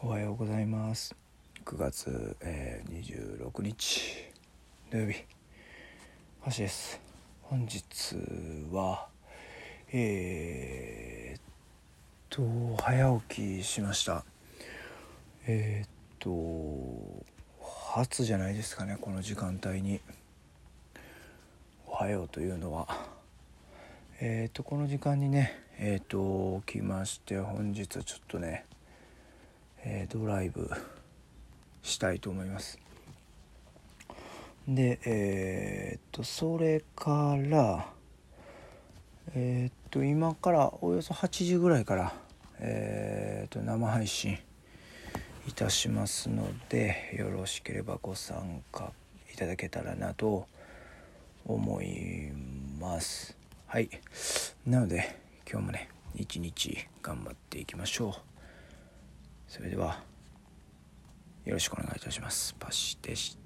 おはようございます。9月、えー、26日土曜日。橋です。本日はえー、っと早起きしました。えー、っと初じゃないですかねこの時間帯に。おはようというのは。えー、っとこの時間にねえー、っと起きまして本日はちょっとねえー、ドライブしたいと思います。でえー、っとそれからえー、っと今からおよそ8時ぐらいからえっと生配信いたしますのでよろしければご参加いただけたらなと思います。はい。なので今日もね一日頑張っていきましょう。それではよろしくお願いいたします。パシでした。